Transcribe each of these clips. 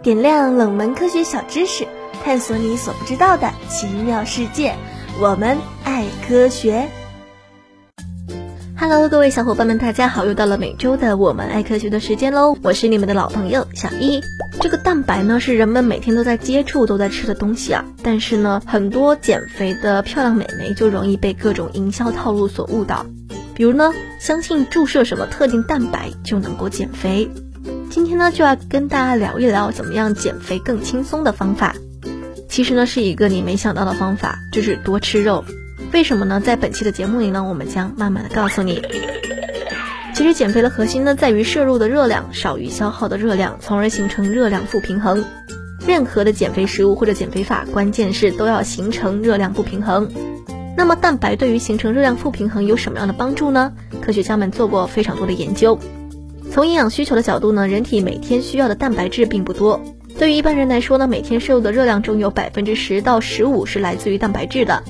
点亮冷门科学小知识，探索你所不知道的奇妙世界。我们爱科学。Hello，各位小伙伴们，大家好！又到了每周的我们爱科学的时间喽。我是你们的老朋友小一。这个蛋白呢，是人们每天都在接触、都在吃的东西啊。但是呢，很多减肥的漂亮美眉就容易被各种营销套路所误导。比如呢，相信注射什么特定蛋白就能够减肥。今天呢，就要跟大家聊一聊怎么样减肥更轻松的方法。其实呢，是一个你没想到的方法，就是多吃肉。为什么呢？在本期的节目里呢，我们将慢慢的告诉你。其实减肥的核心呢，在于摄入的热量少于消耗的热量，从而形成热量负平衡。任何的减肥食物或者减肥法，关键是都要形成热量不平衡。那么蛋白对于形成热量负平衡有什么样的帮助呢？科学家们做过非常多的研究。从营养需求的角度呢，人体每天需要的蛋白质并不多。对于一般人来说呢，每天摄入的热量中有百分之十到十五是来自于蛋白质的，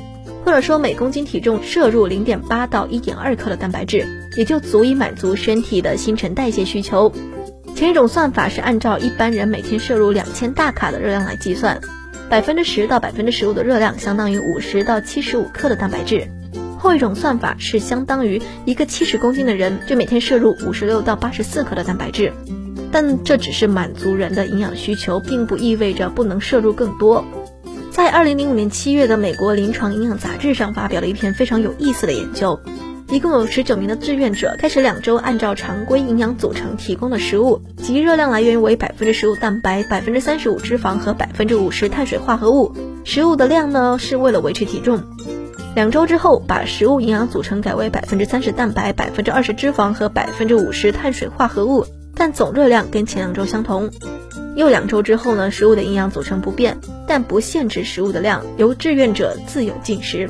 或者说每公斤体重摄入零点八到一点二克的蛋白质，也就足以满足身体的新陈代谢需求。前一种算法是按照一般人每天摄入两千大卡的热量来计算，百分之十到百分之十五的热量相当于五十到七十五克的蛋白质。后一种算法是相当于一个七十公斤的人就每天摄入五十六到八十四克的蛋白质，但这只是满足人的营养需求，并不意味着不能摄入更多。在二零零五年七月的美国临床营养杂志上发表了一篇非常有意思的研究，一共有十九名的志愿者，开始两周按照常规营养组成提供的食物，即热量来源为百分之十五蛋白、百分之三十五脂肪和百分之五十碳水化合物，食物的量呢是为了维持体重。两周之后，把食物营养组成改为百分之三十蛋白、百分之二十脂肪和百分之五十碳水化合物，但总热量跟前两周相同。又两周之后呢，食物的营养组成不变，但不限制食物的量，由志愿者自由进食。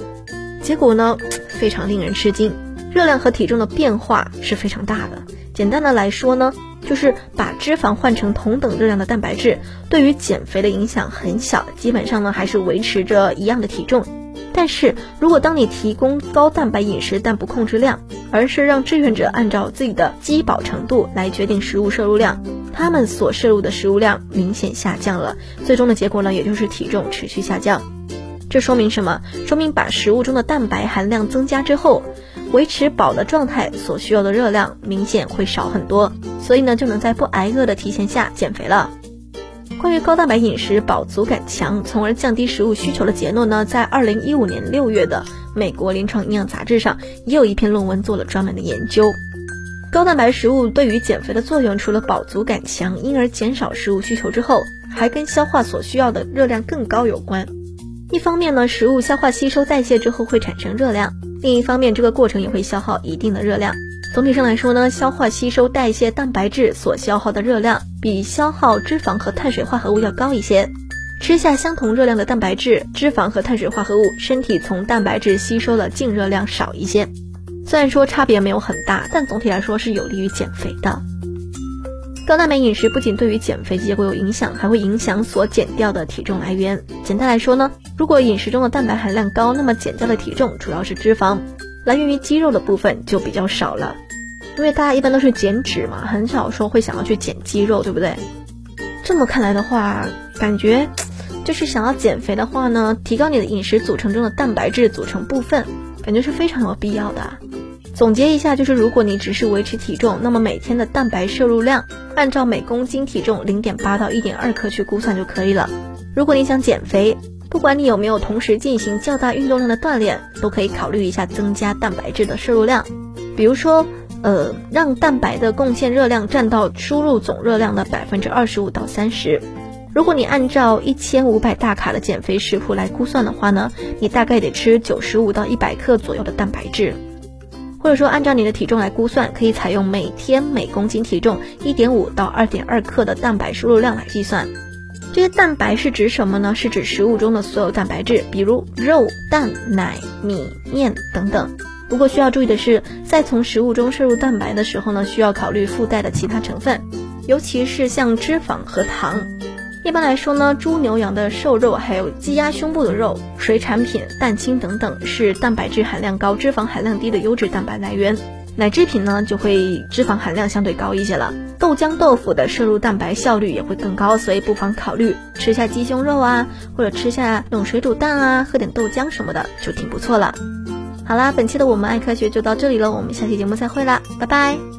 结果呢，非常令人吃惊，热量和体重的变化是非常大的。简单的来说呢，就是把脂肪换成同等热量的蛋白质，对于减肥的影响很小，基本上呢还是维持着一样的体重。但是如果当你提供高蛋白饮食，但不控制量，而是让志愿者按照自己的饥饱程度来决定食物摄入量，他们所摄入的食物量明显下降了。最终的结果呢，也就是体重持续下降。这说明什么？说明把食物中的蛋白含量增加之后，维持饱的状态所需要的热量明显会少很多，所以呢，就能在不挨饿的提前下减肥了。关于高蛋白饮食饱足感强，从而降低食物需求的结论呢，在二零一五年六月的美国临床营养杂志上也有一篇论文做了专门的研究。高蛋白食物对于减肥的作用，除了饱足感强，因而减少食物需求之后，还跟消化所需要的热量更高有关。一方面呢，食物消化吸收代谢之后会产生热量；另一方面，这个过程也会消耗一定的热量。总体上来说呢，消化吸收代谢蛋白质所消耗的热量比消耗脂肪和碳水化合物要高一些。吃下相同热量的蛋白质、脂肪和碳水化合物，身体从蛋白质吸收的净热量少一些。虽然说差别没有很大，但总体来说是有利于减肥的。高蛋白饮食不仅对于减肥结果有影响，还会影响所减掉的体重来源。简单来说呢，如果饮食中的蛋白含量高，那么减掉的体重主要是脂肪。来源于肌肉的部分就比较少了，因为大家一般都是减脂嘛，很少说会想要去减肌肉，对不对？这么看来的话，感觉就是想要减肥的话呢，提高你的饮食组成中的蛋白质组成部分，感觉是非常有必要的。总结一下，就是如果你只是维持体重，那么每天的蛋白摄入量按照每公斤体重零点八到一点二克去估算就可以了。如果你想减肥，不管你有没有同时进行较大运动量的锻炼，都可以考虑一下增加蛋白质的摄入量。比如说，呃，让蛋白的贡献热量占到输入总热量的百分之二十五到三十。如果你按照一千五百大卡的减肥食谱来估算的话呢，你大概得吃九十五到一百克左右的蛋白质。或者说，按照你的体重来估算，可以采用每天每公斤体重一点五到二点二克的蛋白输入量来计算。这些蛋白是指什么呢？是指食物中的所有蛋白质，比如肉、蛋、奶、米、面等等。不过需要注意的是，在从食物中摄入蛋白的时候呢，需要考虑附带的其他成分，尤其是像脂肪和糖。一般来说呢，猪牛羊的瘦肉，还有鸡鸭胸部的肉、水产品、蛋清等等，是蛋白质含量高、脂肪含量低的优质蛋白来源。奶制品呢，就会脂肪含量相对高一些了。豆浆豆腐的摄入蛋白效率也会更高，所以不妨考虑吃下鸡胸肉啊，或者吃下那种水煮蛋啊，喝点豆浆什么的就挺不错了。好啦，本期的我们爱科学就到这里了，我们下期节目再会啦，拜拜。